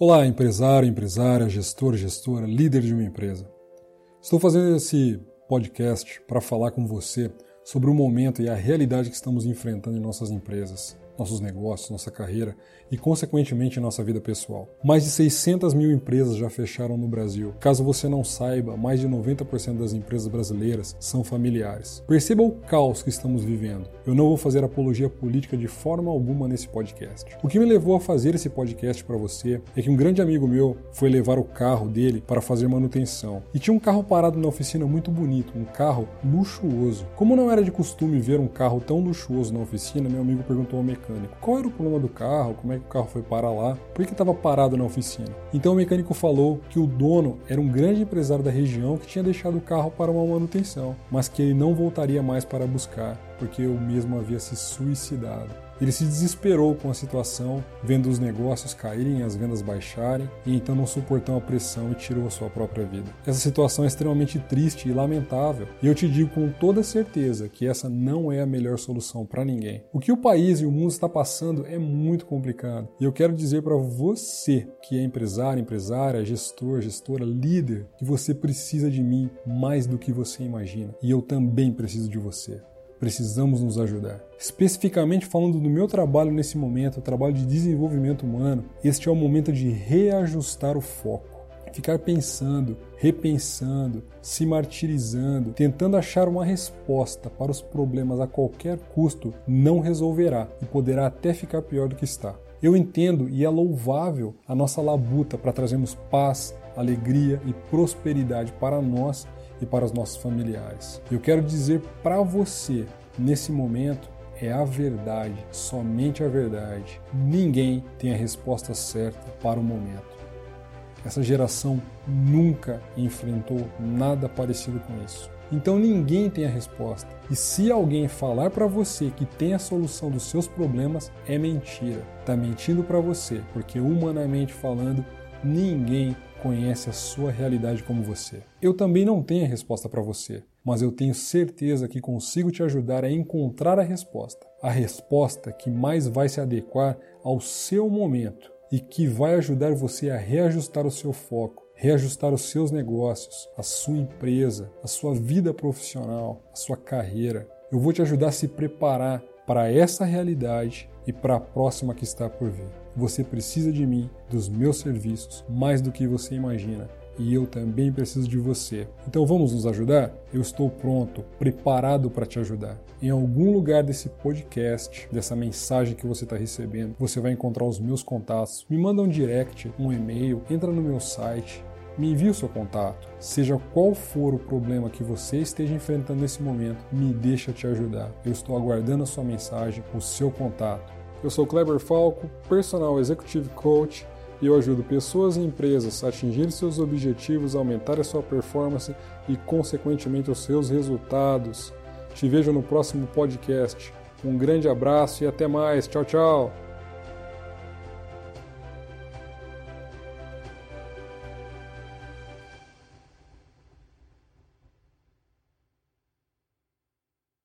Olá, empresário, empresária, gestor, gestora, líder de uma empresa. Estou fazendo esse podcast para falar com você sobre o momento e a realidade que estamos enfrentando em nossas empresas nossos negócios, nossa carreira e, consequentemente, nossa vida pessoal. Mais de 600 mil empresas já fecharam no Brasil. Caso você não saiba, mais de 90% das empresas brasileiras são familiares. Perceba o caos que estamos vivendo. Eu não vou fazer apologia política de forma alguma nesse podcast. O que me levou a fazer esse podcast para você é que um grande amigo meu foi levar o carro dele para fazer manutenção e tinha um carro parado na oficina muito bonito, um carro luxuoso. Como não era de costume ver um carro tão luxuoso na oficina, meu amigo perguntou ao mecânico mecânico. Qual era o problema do carro, como é que o carro foi parar lá, por que estava parado na oficina. Então o mecânico falou que o dono era um grande empresário da região que tinha deixado o carro para uma manutenção, mas que ele não voltaria mais para buscar, porque o mesmo havia se suicidado. Ele se desesperou com a situação, vendo os negócios caírem e as vendas baixarem, e então não suportou a pressão e tirou a sua própria vida. Essa situação é extremamente triste e lamentável, e eu te digo com toda certeza que essa não é a melhor solução para ninguém. O que o país e o mundo está passando é muito complicado, e eu quero dizer para você que é empresário, empresária, gestor, gestora, líder, que você precisa de mim mais do que você imagina, e eu também preciso de você precisamos nos ajudar. Especificamente falando do meu trabalho nesse momento, o trabalho de desenvolvimento humano, este é o momento de reajustar o foco. Ficar pensando, repensando, se martirizando, tentando achar uma resposta para os problemas a qualquer custo não resolverá e poderá até ficar pior do que está. Eu entendo e é louvável a nossa labuta para trazermos paz, alegria e prosperidade para nós e para os nossos familiares. Eu quero dizer para você, nesse momento, é a verdade, somente a verdade. Ninguém tem a resposta certa para o momento. Essa geração nunca enfrentou nada parecido com isso. Então ninguém tem a resposta. E se alguém falar para você que tem a solução dos seus problemas, é mentira. Tá mentindo para você, porque humanamente falando, ninguém conhece a sua realidade como você. Eu também não tenho a resposta para você, mas eu tenho certeza que consigo te ajudar a encontrar a resposta. A resposta que mais vai se adequar ao seu momento e que vai ajudar você a reajustar o seu foco, reajustar os seus negócios, a sua empresa, a sua vida profissional, a sua carreira. Eu vou te ajudar a se preparar para essa realidade e para a próxima que está por vir. Você precisa de mim, dos meus serviços, mais do que você imagina. E eu também preciso de você. Então vamos nos ajudar? Eu estou pronto, preparado para te ajudar. Em algum lugar desse podcast, dessa mensagem que você está recebendo, você vai encontrar os meus contatos. Me manda um direct, um e-mail, entra no meu site, me envie o seu contato. Seja qual for o problema que você esteja enfrentando nesse momento, me deixa te ajudar. Eu estou aguardando a sua mensagem, o seu contato. Eu sou Kleber Falco, Personal Executive Coach, e eu ajudo pessoas e empresas a atingir seus objetivos, aumentar a sua performance e, consequentemente, os seus resultados. Te vejo no próximo podcast. Um grande abraço e até mais. Tchau, tchau.